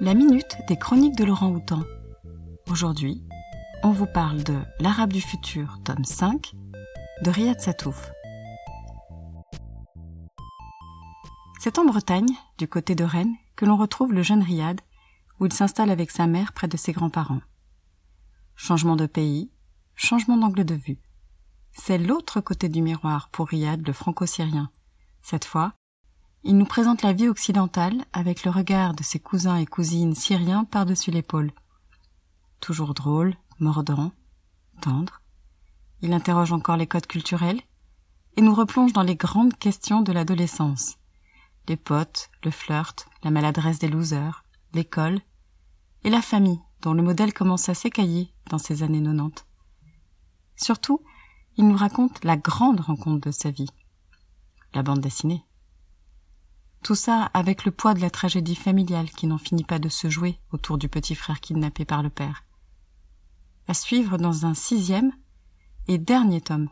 La minute des chroniques de Laurent Houtan. Aujourd'hui, on vous parle de L'Arabe du futur, tome 5, de Riyad Satouf. C'est en Bretagne, du côté de Rennes, que l'on retrouve le jeune Riyad, où il s'installe avec sa mère près de ses grands-parents. Changement de pays, changement d'angle de vue. C'est l'autre côté du miroir pour Riyad, le franco-syrien. Cette fois, il nous présente la vie occidentale avec le regard de ses cousins et cousines syriens par-dessus l'épaule. Toujours drôle, mordant, tendre. Il interroge encore les codes culturels et nous replonge dans les grandes questions de l'adolescence. Les potes, le flirt, la maladresse des losers, l'école et la famille dont le modèle commence à s'écailler dans ces années 90. Surtout, il nous raconte la grande rencontre de sa vie. La bande dessinée. Tout ça avec le poids de la tragédie familiale qui n'en finit pas de se jouer autour du petit frère kidnappé par le père. À suivre dans un sixième et dernier tome.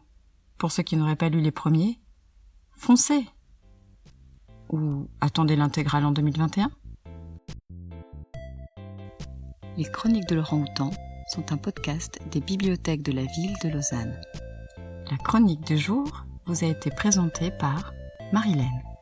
Pour ceux qui n'auraient pas lu les premiers, foncez Ou attendez l'intégrale en 2021 Les Chroniques de Laurent Houtan sont un podcast des bibliothèques de la ville de Lausanne. La chronique du jour vous a été présentée par Marilène.